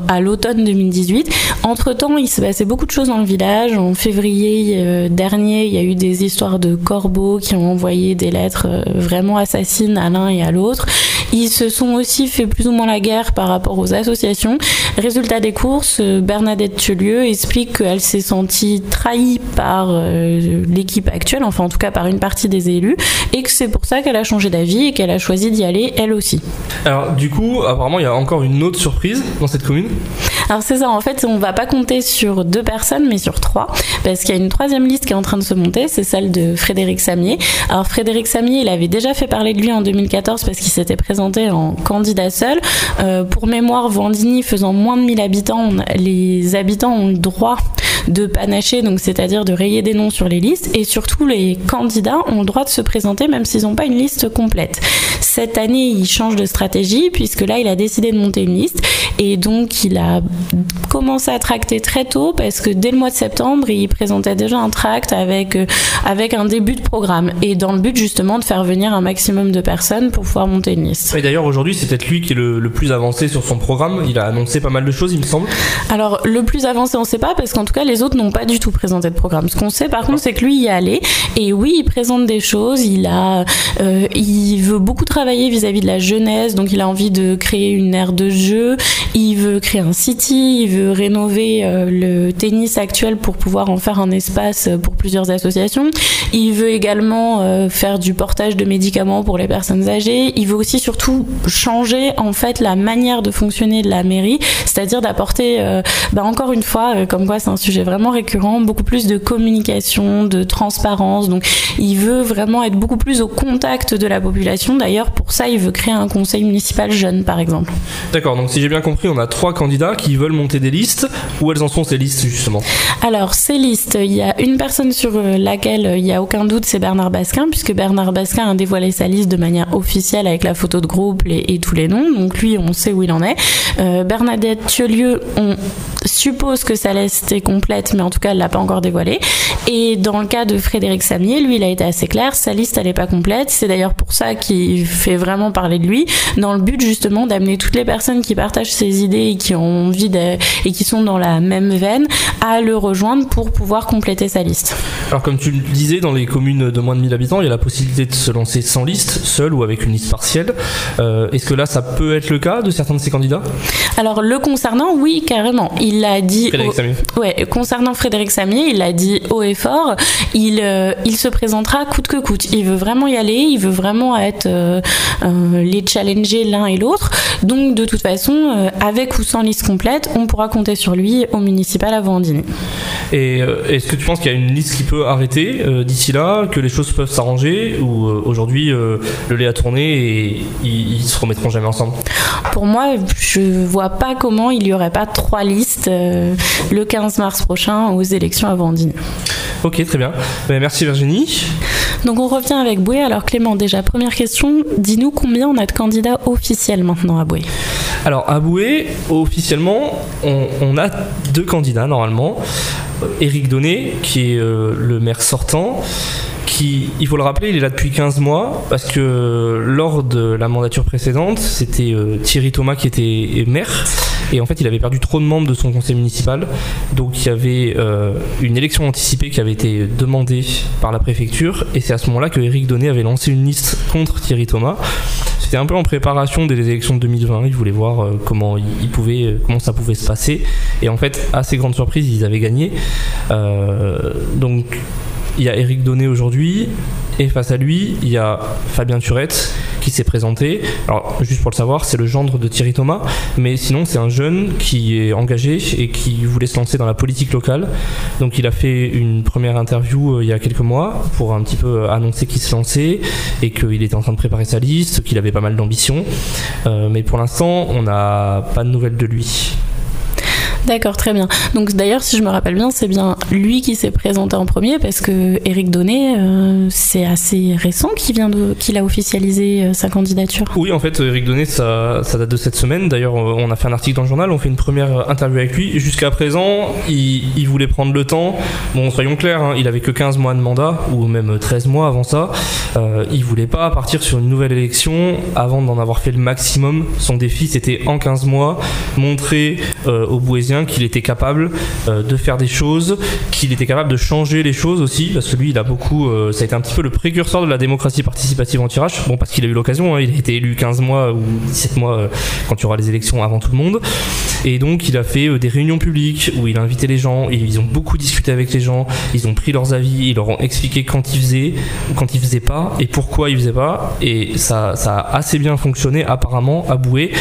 à l'automne 2018. Entre il s'est passé beaucoup de choses dans le village. En février euh, dernier, il y a eu des histoires de corbeaux qui ont envoyé des lettres euh, vraiment assassines à l'un et à l'autre. Ils se sont aussi fait plus ou moins la guerre par rapport aux associations. Résultat des courses, Bernadette Thieulieu explique qu'elle s'est sentie trahie par l'équipe actuelle, enfin en tout cas par une partie des élus, et que c'est pour ça qu'elle a changé d'avis et qu'elle a choisi d'y aller elle aussi. Alors du coup, apparemment il y a encore une autre surprise dans cette commune Alors c'est ça, en fait on va pas compter sur deux personnes mais sur trois, parce qu'il y a une troisième liste qui est en train de se monter, c'est celle de Frédéric Samier. Alors Frédéric Samier, il avait déjà fait parler de lui en 2014 parce qu'il s'était présenté en candidat seul. Euh, pour mémoire, Vendigny faisant moins de 1000 habitants, les habitants ont le droit de panacher, donc c'est-à-dire de rayer des noms sur les listes, et surtout les candidats ont le droit de se présenter même s'ils n'ont pas une liste complète. Cette année, il change de stratégie puisque là, il a décidé de monter une liste et donc il a commencé à tracter très tôt parce que dès le mois de septembre, il présentait déjà un tract avec avec un début de programme et dans le but justement de faire venir un maximum de personnes pour pouvoir monter une liste. Et d'ailleurs aujourd'hui, c'est peut-être lui qui est le, le, plus avancé sur son programme. Il a annoncé pas mal de choses, il me semble. Alors le plus avancé, on ne sait pas parce qu'en tout cas, les autres n'ont pas du tout présenté de programme. Ce qu'on sait par contre, c'est que lui y est allé et oui, il présente des choses. Il a, euh, il veut beaucoup travailler vis-à-vis de la jeunesse, donc il a envie de créer une aire de jeu. Il veut créer un city, il veut rénover euh, le tennis actuel pour pouvoir en faire un espace pour plusieurs associations. Il veut également euh, faire du portage de médicaments pour les personnes âgées. Il veut aussi surtout changer en fait la manière de fonctionner de la mairie, c'est-à-dire d'apporter, euh, bah encore une fois, euh, comme quoi c'est un sujet vraiment récurrent, beaucoup plus de communication, de transparence. Donc il veut vraiment être beaucoup plus au contact de la population. D'ailleurs, pour ça, il veut créer un conseil municipal jeune, par exemple. D'accord. Donc si j'ai bien compris, on a trois candidats qui veulent monter des listes. Où elles en sont ces listes justement? Alors ces listes, il y a une personne sur laquelle il n'y a aucun doute, c'est Bernard Basquin, puisque Bernard Basquin a dévoilé sa liste de manière officielle avec la photo de groupe et, tous les noms. Donc lui, on sait où il en est. Euh, Bernadette Thieulieu, on suppose que sa liste est complète, mais en tout cas, elle l'a pas encore dévoilée. Et dans le cas de Frédéric Samier, lui, il a été assez clair, sa liste, elle n'est pas complète. C'est d'ailleurs pour ça qu'il fait vraiment parler de lui, dans le but justement d'amener toutes les personnes qui partagent ses idées et qui ont envie de, et qui sont dans la même veine à le rejoindre pour pouvoir compléter sa liste. Alors comme tu le disais, dans les communes de moins de 1000 habitants, il y a la possibilité de se lancer sans liste, seul ou avec une liste partielle. Euh, Est-ce que là, ça peut être le cas de certains de ces candidats? Alors le concernant, oui, carrément. Il l'a dit. Frédéric au... Samier. Ouais, concernant Frédéric Samier, il l'a dit haut et fort. Il, euh, il se présentera coûte que coûte. Il veut vraiment y aller. Il veut vraiment être euh, les challenger l'un et l'autre. Donc de toute façon, euh, avec ou sans liste complète, on pourra compter sur lui au municipal avant dîner. Et euh, est-ce que tu penses qu'il y a une liste qui peut arrêter d'ici là, que les choses peuvent s'arranger, ou aujourd'hui le lait a tourné et ils, se remettront jamais ensemble? Pour moi, je vois pas comment il y aurait pas trois listes euh, le 15 mars prochain aux élections avant dîner. Ok, très bien. Ben, merci Virginie. Donc on revient avec Boué. Alors Clément, déjà première question, dis-nous combien on a de candidats officiels maintenant à Boué? Alors à Boué, officiellement, on, a deux candidats normalement. Éric Donnet, qui est euh, le maire sortant, il faut le rappeler, il est là depuis 15 mois, parce que lors de la mandature précédente, c'était euh, Thierry Thomas qui était maire, et en fait il avait perdu trop de membres de son conseil municipal, donc il y avait euh, une élection anticipée qui avait été demandée par la préfecture, et c'est à ce moment-là que Éric Donnet avait lancé une liste contre Thierry Thomas. C'était un peu en préparation des élections de 2020. Il voulait voir euh, comment il pouvait, euh, comment ça pouvait se passer. Et en fait, à ses grandes surprises, ils avaient gagné. Euh, donc, il y a Eric Donnet aujourd'hui, et face à lui, il y a Fabien Turette qui s'est présenté. Alors, juste pour le savoir, c'est le gendre de Thierry Thomas, mais sinon, c'est un jeune qui est engagé et qui voulait se lancer dans la politique locale. Donc, il a fait une première interview euh, il y a quelques mois pour un petit peu annoncer qu'il se lançait et qu'il était en train de préparer sa liste, qu'il avait pas mal d'ambition. Euh, mais pour l'instant, on n'a pas de nouvelles de lui. D'accord, très bien. Donc d'ailleurs, si je me rappelle bien, c'est bien lui qui s'est présenté en premier parce que Eric Donnet, euh, c'est assez récent qu'il a officialisé euh, sa candidature. Oui, en fait, Eric Donnet, ça, date de cette semaine. D'ailleurs, on a fait un article dans le journal, on fait une première interview avec lui. Jusqu'à présent, il, voulait prendre le temps. Bon, soyons clairs, hein, il avait que 15 mois de mandat ou même 13 mois avant ça. Euh, il voulait pas partir sur une nouvelle élection avant d'en avoir fait le maximum. Son défi, c'était en 15 mois montrer euh, aux Bouésiens qu'il était capable euh, de faire des choses, qu'il était capable de changer les choses aussi, parce que lui, il a beaucoup, euh, ça a été un petit peu le précurseur de la démocratie participative anti-Rache. Bon, parce qu'il a eu l'occasion, hein, il a été élu 15 mois ou 17 mois euh, quand il y aura les élections avant tout le monde. Et donc, il a fait des réunions publiques où il a invité les gens, ils ont beaucoup discuté avec les gens, ils ont pris leurs avis, ils leur ont expliqué quand ils faisaient quand ils faisaient pas et pourquoi ils faisaient pas. Et ça, ça a assez bien fonctionné apparemment à Boué.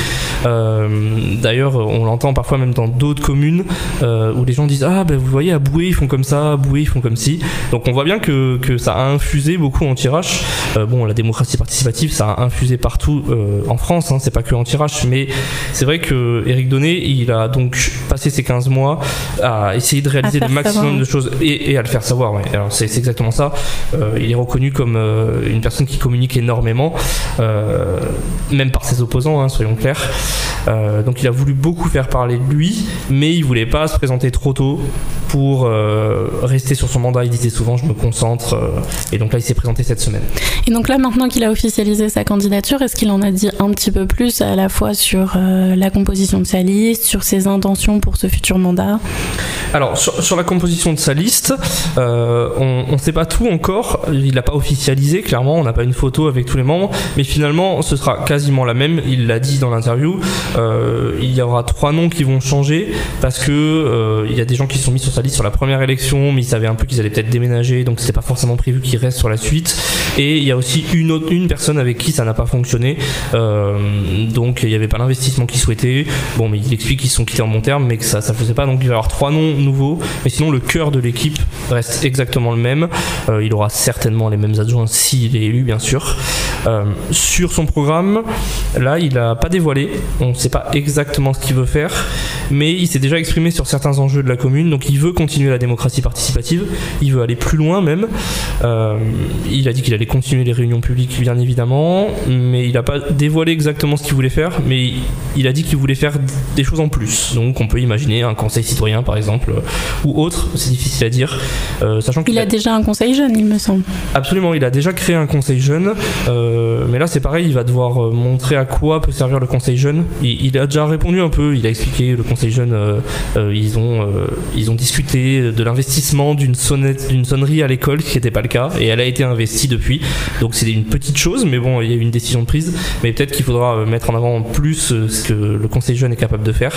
D'ailleurs, on l'entend parfois même dans d'autres communes euh, où les gens disent ah ben vous voyez à Boué ils font comme ça, à Boué ils font comme ci. Donc on voit bien que, que ça a infusé beaucoup en tirage bon, la démocratie participative, ça a infusé partout en France, hein, c'est pas que anti-RH, mais c'est vrai que Eric Donnet, il a donc passé ces 15 mois à essayer de réaliser le maximum de choses et, à le faire savoir. Alors c'est exactement ça. il est reconnu comme une personne qui communique énormément, même par ses opposants, hein, soyons clairs. Donc il a voulu beaucoup faire parler de lui, mais il voulait pas se présenter trop tôt pour euh, rester sur son mandat. Il disait souvent je me concentre. Euh, et donc là, il s'est présenté cette semaine. Et donc là, maintenant qu'il a officialisé sa candidature, est-ce qu'il en a dit un petit peu plus à la fois sur euh, la composition de sa liste, sur ses intentions pour ce futur mandat? Alors, sur, la composition de sa liste, on ne sait pas tout encore. Il n'a pas officialisé, clairement. On n'a pas une photo avec tous les membres. Mais finalement, ce sera quasiment la même. Il l'a dit dans l'interview. Il y aura trois noms qui vont changer parce que il y a des gens qui sont mis sur sa sur la première élection, mais ils savaient un peu qu'ils allaient peut-être déménager, donc c'était pas forcément prévu qu'ils restent sur la suite. Et il y a aussi une autre, une personne avec qui ça n'a pas fonctionné, euh, donc il n'y avait pas l'investissement qu'ils souhaitaient. Bon, mais il explique qu'ils sont quittés en bon terme, mais que ça, ça faisait pas. Donc il va y avoir trois noms nouveaux, mais sinon le cœur de l'équipe reste exactement le même. Euh, il aura certainement les mêmes adjoints s'il est élu, bien sûr. Euh, sur son programme, là, il a pas dévoilé. On ne sait pas exactement ce qu'il veut faire, mais il s'est déjà exprimé sur certains enjeux de la commune, donc il veut continuer la démocratie participative, il veut aller plus loin même. Euh, il a dit qu'il allait continuer les réunions publiques, bien évidemment, mais il n'a pas dévoilé exactement ce qu'il voulait faire, mais il a dit qu'il voulait faire des choses en plus. Donc on peut imaginer un conseil citoyen, par exemple, ou autre, c'est difficile à dire. Euh, sachant qu'il a, déjà un conseil jeune, il me semble. Absolument, il a déjà créé un conseil jeune, euh, mais là c'est pareil, il va devoir montrer à quoi peut servir le conseil jeune. Il, a déjà répondu un peu, il a expliqué le conseil jeune, ils, ont, ils ont discuté de l'investissement d'une sonnette, d'une sonnerie à l'école, ce qui n'était pas le cas, et elle a été investie depuis. Donc c'est une petite chose, mais bon, il y a eu une décision de prise. Mais peut-être qu'il faudra euh, mettre en avant plus euh, ce que le Conseil jeune est capable de faire.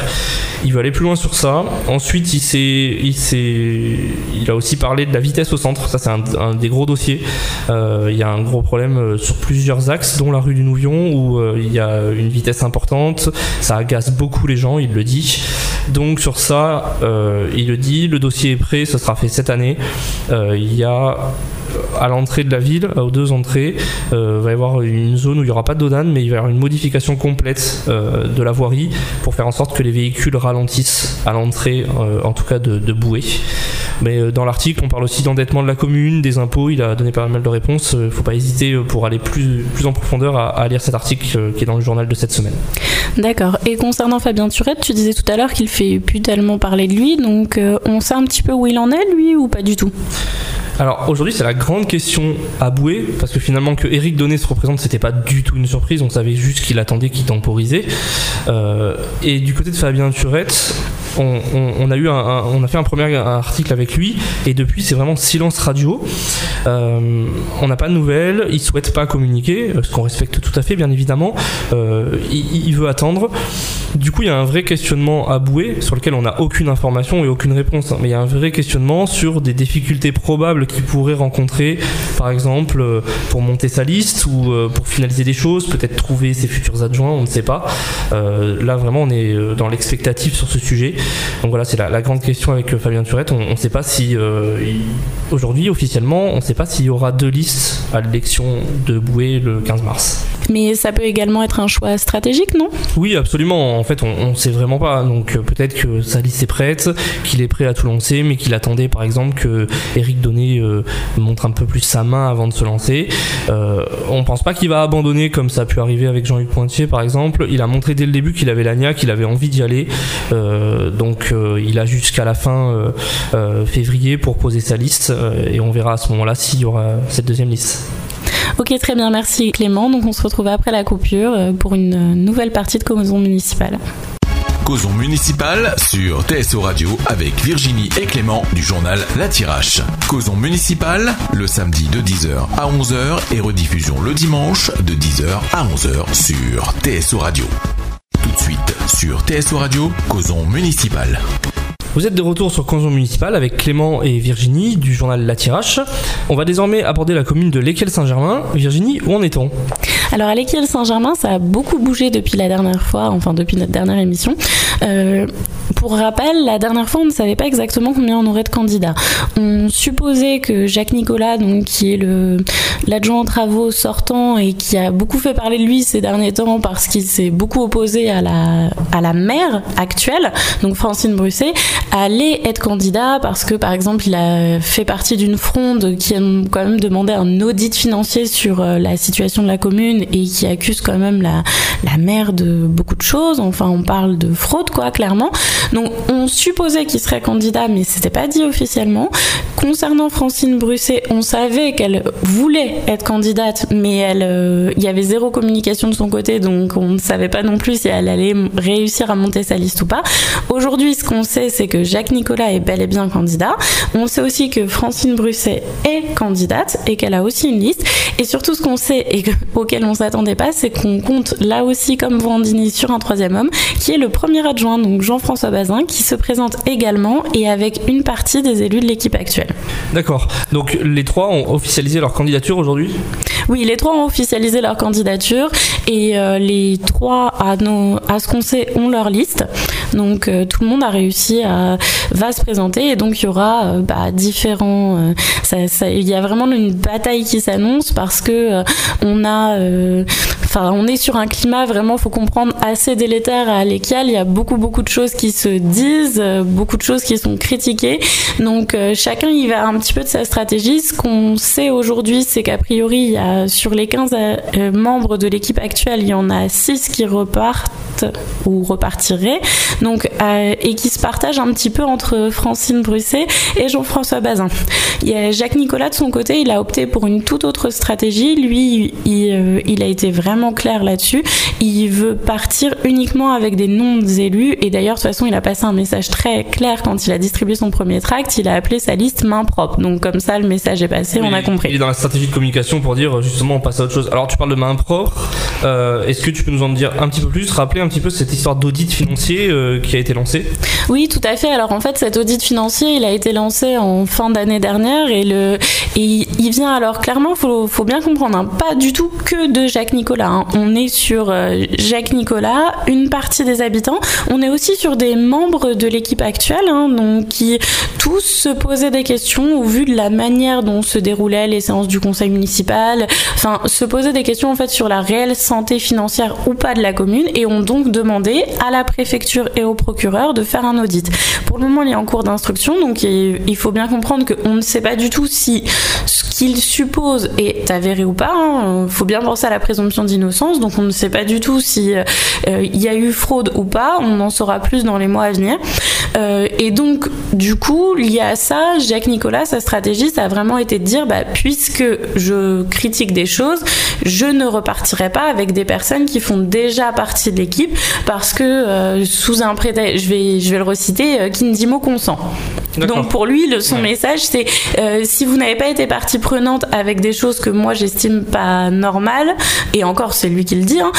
Il va aller plus loin sur ça. Ensuite, il s'est, il s'est, il a aussi parlé de la vitesse au centre. Ça, c'est un, des gros dossiers. Euh, il y a un gros problème sur plusieurs axes, dont la rue du Nouvion, où il y a une vitesse importante. Ça agace beaucoup les gens, il le dit. Donc sur ça, il le dit. Le dossier est prêt, ça sera fait cette année. Euh, il y a euh, à l'entrée de la ville, aux deux entrées, euh, va y avoir une zone où il n'y aura pas de mais il va y avoir une modification complète de la voirie pour faire en sorte que les véhicules ralentissent à l'entrée, en tout cas de bouée. Mais dans l'article, on parle aussi d'endettement de la commune, des impôts. Il a donné pas mal de réponses. Il ne faut pas hésiter pour aller plus, plus en profondeur à, à lire cet article qui est dans le journal de cette semaine. D'accord. Et concernant Fabien Turette, tu disais tout à l'heure qu'il fait plus tellement parler de lui, donc on sait un petit peu où il en est, lui, ou pas du tout? Alors aujourd'hui c'est la grande question à bouer parce que finalement que Eric Donnet se représente c'était pas du tout une surprise on savait juste qu'il attendait qu'il temporisait euh, et du côté de Fabien Turette on, a eu on a fait un premier article avec lui et depuis c'est vraiment silence radio. Euh, on n'a pas de nouvelles, il souhaite pas communiquer, ce qu'on respecte tout à fait bien évidemment. Euh, il, veut attendre. Du coup, il y a un vrai questionnement à bouer sur lequel on n'a aucune information et aucune réponse. Hein. Mais il y a un vrai questionnement sur des difficultés probables qu'il pourrait rencontrer, par exemple euh, pour monter sa liste ou pour finaliser des choses, peut-être trouver ses futurs adjoints, on ne sait pas. là vraiment, on est dans l'expectative sur ce sujet. Donc voilà, c'est la, grande question avec euh, Fabien Turette. On ne sait pas si, euh, aujourd'hui, officiellement, on ne sait pas s'il y aura deux listes à l'élection de Boué le 15 mars. Mais ça peut également être un choix stratégique, non? Oui, absolument. En fait, on ne sait vraiment pas. Donc euh, peut-être que sa liste est prête, qu'il est prêt à tout lancer, mais qu'il attendait par exemple que Eric Donnet montre un peu plus sa main avant de se lancer. on pense pas qu'il va abandonner comme ça a pu arriver avec Jean-Luc Pointier par exemple. Il a montré dès le début qu'il avait l'agna, qu'il avait envie d'y aller. Donc euh, il a jusqu'à la fin euh, euh, février pour poser sa liste et on verra à ce moment-là s'il y aura cette deuxième liste. Ok, très bien, merci Clément. Donc on se retrouve après la coupure pour une nouvelle partie de Causons municipale. Causons municipal sur TSO Radio avec Virginie et Clément du journal La Tirache. Causons municipal le samedi de 10h à 11h et rediffusion le dimanche de 10h à 11h sur TSO Radio sur TSO Radio, Causons Municipal. Vous êtes de retour sur Causons Municipal avec Clément et Virginie du journal La Tirache. On va désormais aborder la commune de Lesquels Saint-Germain. Virginie, où en est-on? Alors à l'équipe Saint-Germain, ça a beaucoup bougé depuis la dernière fois, enfin depuis notre dernière émission. Euh, pour rappel, la dernière fois, on ne savait pas exactement combien on aurait de candidats. On supposait que Jacques Nicolas, donc qui est l'adjoint travaux sortant et qui a beaucoup fait parler de lui ces derniers temps parce qu'il s'est beaucoup opposé à la à la maire actuelle, donc Francine Brusset, allait être candidat parce que par exemple, il a fait partie d'une fronde qui a quand même demandé un audit financier sur euh, la situation de la commune et qui accuse quand même la la maire de beaucoup de choses. Enfin, on parle de fraude quoi, clairement. Donc on supposait qu'il serait candidat, mais c'était pas dit officiellement. Concernant Francine Brusset, on savait qu'elle voulait être candidate, mais euh, il y avait zéro communication de son côté, donc on ne savait pas non plus si elle allait réussir à monter sa liste ou pas. Aujourd'hui, ce qu'on sait, c'est que Jacques Nicolas est bel et bien candidat. On sait aussi que Francine Brusset est candidate et qu'elle a aussi une liste. Et surtout, ce qu'on sait et auquel on s'attendait pas, c'est qu'on compte là aussi, comme Brandini, sur un troisième homme, qui est le premier adjoint, donc Jean-François Bazin, qui se présente également et avec une partie des élus de l'équipe actuelle. D'accord. Donc les trois ont officialisé leur candidature aujourd'hui? Oui, les trois ont officialisé leur candidature et euh, les trois, à, nos, à ce qu'on sait, ont leur liste. Donc euh, tout le monde a réussi à va se présenter et donc il y aura euh, bah, différents. il y a vraiment une bataille qui s'annonce parce que on a, on est sur un climat vraiment, faut comprendre assez délétère à l'équial. Il y a beaucoup beaucoup de choses qui se disent, beaucoup de choses qui sont critiquées. Donc chacun y va un petit peu de sa stratégie. Ce qu'on sait aujourd'hui, c'est qu'a priori, il y a, sur les 15 membres de l'équipe actuelle il y en a 6 qui repartent ou repartiraient, donc, euh, et qui se partagent un petit peu entre Francine Brusset et Jean-François Bazin. Il y a Jacques Nicolas de son côté, il a opté pour une toute autre stratégie. Lui, euh, il a été vraiment clair là-dessus. Il veut partir uniquement avec des noms élus. Et d'ailleurs, de toute façon, il a passé un message très clair quand il a distribué son premier tract. Il a appelé sa liste main propre. Donc comme ça, le message est passé, on a compris. Il est dans la stratégie de communication pour dire justement on passe à autre chose. Alors tu parles de main propre. Euh, est-ce que tu peux nous en dire un petit peu plus, rappeler un petit peu cette histoire d'audit financier euh, qui a été lancée? Oui, tout à fait. Alors en fait, cet audit financier, il a été lancé en fin d'année dernière et, le, et il vient alors clairement, faut, faut bien comprendre, hein, pas du tout que de Jacques Nicolas. Hein. On est sur euh, Jacques Nicolas, une partie des habitants. On est aussi sur des membres de l'équipe actuelle, hein, donc qui tous se posaient des questions au vu de la manière dont se déroulaient les séances du conseil municipal. Enfin, se posaient des questions en fait sur la réelle santé financière ou pas de la commune et ont donc demandé à la préfecture et au procureur de faire un audit. Pour le moment, il est en cours d'instruction, donc il faut bien comprendre qu'on ne sait pas du tout si ce qu'il suppose est avéré ou pas. Il hein. faut bien penser à la présomption d'innocence, donc on ne sait pas du tout si euh, il y a eu fraude ou pas. On en saura plus dans les mois à venir. Euh, et donc, du coup, lié à ça, Jacques Nicolas, sa stratégie, ça a vraiment été de dire, bah, puisque je critique des choses, je ne repartirai pas avec des personnes qui font déjà partie de l'équipe, parce que euh, sous un prétexte, je vais, je vais le reciter, euh, qui ne dit mot consent. Donc pour lui, le, son message, c'est si vous n'avez pas été partie prenante avec des choses que moi j'estime pas normales, et encore c'est lui qui le dit, hein,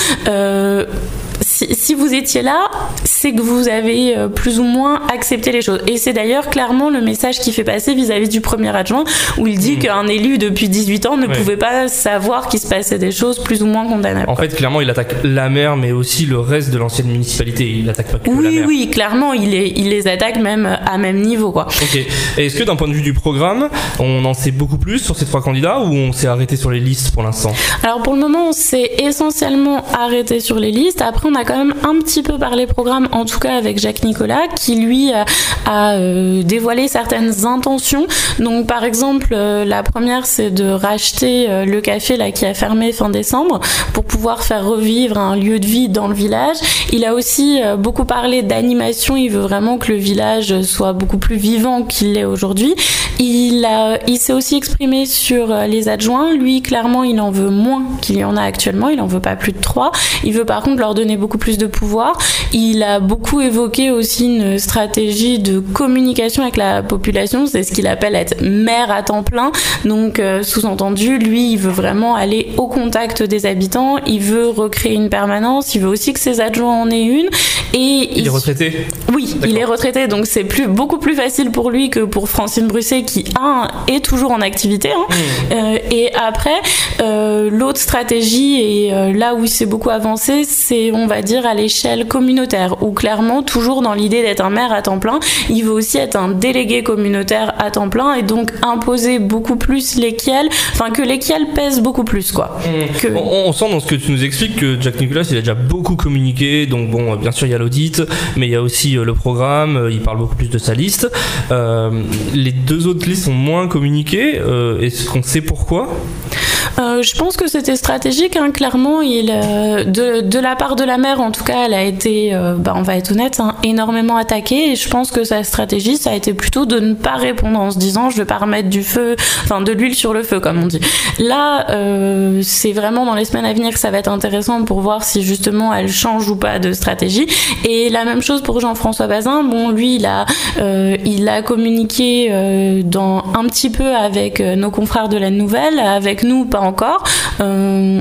si, vous étiez là, c'est que vous avez euh, plus ou moins accepté les choses. Et c'est d'ailleurs clairement le message qu'il fait passer vis-à-vis du premier adjoint, où il dit mmh. qu'un élu depuis 18 ans ne pouvait pas savoir qu'il se passait des choses plus ou moins condamnables. En fait, clairement, il attaque la maire, mais aussi le reste de l'ancienne municipalité. Il n'attaque pas que oui, la maire. Oui, clairement, il, il les attaque même à même niveau. Quoi. Ok. Est-ce que d'un point de vue du programme, on en sait beaucoup plus sur ces trois candidats ou on s'est arrêté sur les listes pour l'instant? Alors pour le moment, on s'est essentiellement arrêté sur les listes. Après, on a quand même un petit peu parlé programme, en tout cas avec Jacques Nicolas, qui lui a, euh, dévoilé certaines intentions. Donc par exemple, euh, la première c'est de racheter euh, le café là qui a fermé fin décembre pour pouvoir faire revivre un lieu de vie dans le village. Il a aussi beaucoup parlé d'animation. Il veut vraiment que le village soit beaucoup plus vivant qu'il l'est aujourd'hui. Il a, il s'est aussi exprimé sur les adjoints. Lui, clairement, il en veut moins qu'il y en a actuellement. Il en veut pas plus de trois. Il veut par contre leur donner beaucoup beaucoup plus de pouvoir. Il a beaucoup évoqué aussi une stratégie de communication avec la population, c'est ce qu'il appelle être maire à temps plein. Donc euh, sous-entendu, lui, il veut vraiment aller au contact des habitants, il veut recréer une permanence, il veut aussi que ses adjoints en aient une. Et il, est retraité Oui, il est retraité, donc c'est plus, beaucoup plus facile pour lui que pour Francine Brusset qui, un, est toujours en activité. Hein. Mmh. Euh, et après, euh, l'autre stratégie, et là où il s'est beaucoup avancé, c'est, on va dire, à l'échelle communautaire, où clairement, toujours dans l'idée d'être un maire à temps plein, il veut aussi être un délégué communautaire à temps plein et donc imposer beaucoup plus lesquels, enfin que lesquels pèsent beaucoup plus, quoi. Mmh. On, sent dans ce que tu nous expliques que Jack Nicolas, il a déjà beaucoup communiqué, donc bon, bien sûr, il y a l'audit, mais il y a aussi le programme, il parle beaucoup plus de sa liste. les deux autres listes sont moins communiquées. Est-ce qu'on sait pourquoi? Euh, je pense que c'était stratégique, hein, clairement. Il, euh, de, de, la part de la mère, en tout cas, elle a été, euh, bah, on va être honnête, hein, énormément attaquée. Et je pense que sa stratégie, ça a été plutôt de ne pas répondre en se disant, je vais pas remettre du feu, enfin de l'huile sur le feu, comme on dit. Là, c'est vraiment dans les semaines à venir que ça va être intéressant pour voir si justement elle change ou pas de stratégie. Et la même chose pour Jean-François Bazin. Bon, lui, il a, il a communiqué dans un petit peu avec nos confrères de la Nouvelle, avec nous, pas encore. Euh,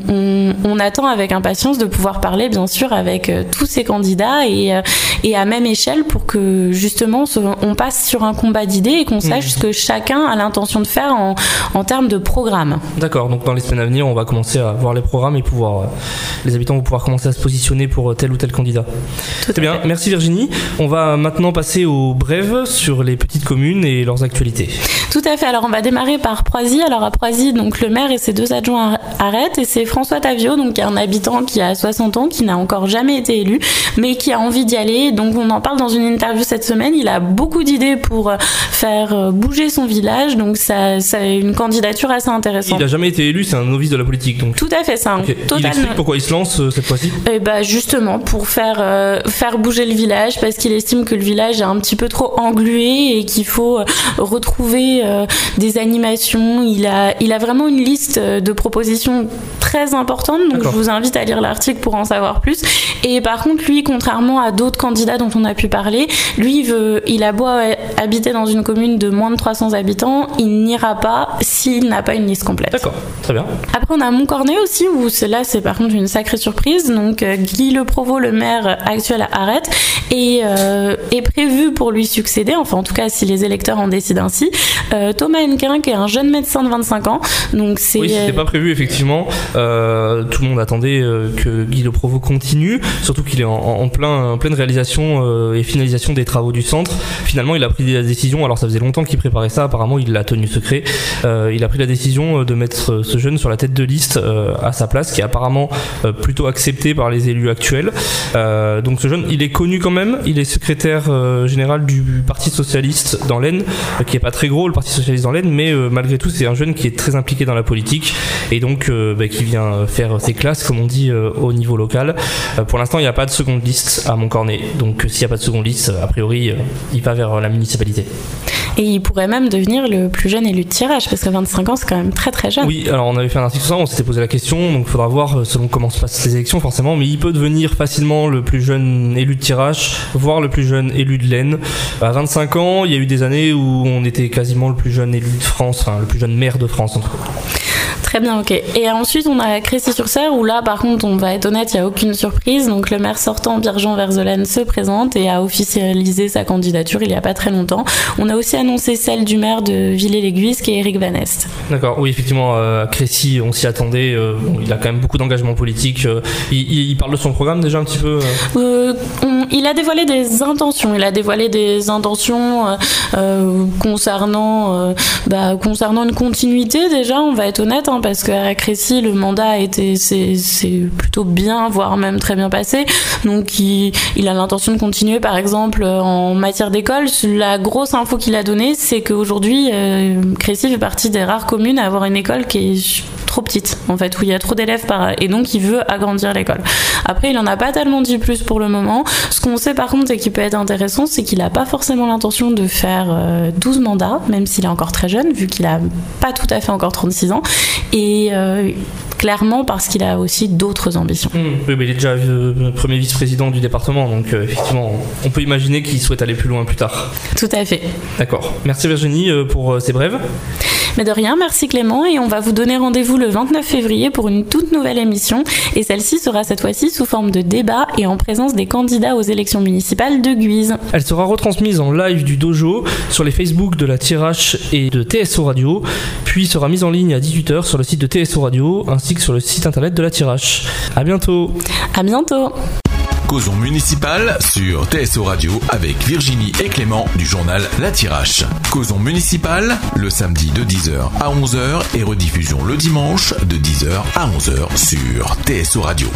on, attend avec impatience de pouvoir parler, bien sûr, avec euh, tous ces candidats et, euh, et à même échelle pour que justement on passe sur un combat d'idées et qu'on sache mmh. ce que chacun a l'intention de faire en, en termes de programme. D'accord, donc dans les semaines à venir, on va commencer à voir les programmes et pouvoir, les habitants vont pouvoir commencer à se positionner pour tel ou tel candidat. Très bien, merci Virginie. On va maintenant passer aux brèves sur les petites communes et leurs actualités. Tout à fait, alors on va démarrer par Proisy. Alors à Proisy, donc le maire et ses deux adjoint arrête et c'est François Tavio, donc un habitant qui a 60 ans, qui n'a encore jamais été élu, mais qui a envie d'y aller. Donc on en parle dans une interview cette semaine. Il a beaucoup d'idées pour euh, faire euh, bouger son village, donc ça, ça une candidature assez intéressante. Il n'a jamais été élu, c'est un novice de la politique, donc. Tout à fait, ça. Il explique pourquoi il se lance euh, cette fois-ci? Et eh bah justement pour faire faire bouger le village, parce qu'il estime que le village est un petit peu trop englué et qu'il faut retrouver des animations. Il a il a vraiment une liste de propositions très importantes, donc je vous invite à lire l'article pour en savoir plus. Et par contre, lui, contrairement à d'autres candidats dont on a pu parler, lui, il, veut, il a beau habiter dans une commune de moins de 300 habitants, il n'ira pas s'il n'a pas une liste complète. D'accord, très bien. Après, on a Montcornet aussi, où là, c'est par contre une sacrée surprise. Donc, euh, Guy Le Provost, le maire actuel, arrête et euh, est prévu pour lui succéder, enfin en tout cas si les électeurs en décident ainsi. Euh, Thomas Henquin, qui est un jeune médecin de 25 ans, donc c'est. Oui, c'était pas prévu effectivement. Euh, tout le monde attendait euh, que Guy Le Provost continue, surtout qu'il est en, plein, en pleine réalisation euh, et finalisation des travaux du centre. Finalement, il a pris la décision. Alors, ça faisait longtemps qu'il préparait ça. Apparemment, il l'a tenu secret. il a pris la décision de mettre ce jeune sur la tête de liste à sa place, qui est apparemment plutôt accepté par les élus actuels. donc, ce jeune, il est connu quand même. Il est secrétaire général du Parti socialiste dans l'Aisne, qui est pas très gros, le Parti socialiste dans l'Aisne, mais malgré tout, c'est un jeune qui est très impliqué dans la politique et donc bah, qui vient faire ses classes, comme on dit, au niveau local. pour l'instant, il n'y a pas de seconde liste à Montcornet. Donc, s'il n'y a pas de seconde liste, a priori, il va vers la municipalité. Et il pourrait même devenir le plus jeune élu de tirage, parce que 25 ans, c'est quand même très très jeune. Oui, alors on avait fait un article sur ça, on s'était posé la question, donc il faudra voir selon comment se passent les élections, forcément, mais il peut devenir facilement le plus jeune élu de tirage, voire le plus jeune élu de l'Aisne. À 25 ans, il y a eu des années où on était quasiment le plus jeune élu de France, enfin le plus jeune maire de France en tout cas. Très bien, ok. Et ensuite, on a Crécy-sur-Serre, où là, par contre, on va être honnête, il n'y a aucune surprise. Donc, le maire sortant, Birgent Verzelaine, se présente et a officialisé sa candidature il n'y a pas très longtemps. On a aussi annoncé celle du maire de Villers-l'Aiguise, qui est Eric Van Est. D'accord, oui, effectivement, euh, Crécy, on s'y attendait. Euh, il a quand même beaucoup d'engagement politique. Euh, il, parle de son programme déjà un petit peu Il a dévoilé des intentions. Il a dévoilé des intentions concernant, bah, concernant une continuité, déjà, on va être honnête. Hein, parce qu'à Crécy, le mandat a été c'est plutôt bien, voire même très bien passé. Donc il, il a l'intention de continuer, par exemple, en matière d'école. La grosse info qu'il a donnée, c'est qu'aujourd'hui, euh, Crécy fait partie des rares communes à avoir une école qui est trop petite, en fait, où il y a trop d'élèves par et donc il veut agrandir l'école. Après, il en a pas tellement dit plus pour le moment. Ce qu'on sait par contre et qui peut être intéressant, c'est qu'il n'a pas forcément l'intention de faire 12 euh, mandats, même s'il est encore très jeune, vu qu'il a pas tout à fait encore 36 ans. Et euh, clairement parce qu'il a aussi d'autres ambitions. Mmh. Oui, mais il est déjà euh, premier vice-président du département, donc euh, effectivement, on peut imaginer qu'il souhaite aller plus loin plus tard. Tout à fait. D'accord. Merci Virginie euh, pour ces brèves. Mais de rien, merci Clément, et on va vous donner rendez-vous le 29 février pour une toute nouvelle émission, et celle-ci sera cette fois-ci sous forme de débat et en présence des candidats aux élections municipales de Guise. Elle sera retransmise en live du dojo sur les Facebook de la Tirache et de TSO Radio, puis sera mise en ligne à 18h sur le site de TSO Radio ainsi sur le site internet de la Tirache. À bientôt. À bientôt. Causons municipal sur TSO Radio avec Virginie et Clément du journal La Tirache. Causons municipal le samedi de 10h à 11h et rediffusion le dimanche de 10h à 11h sur TSO Radio.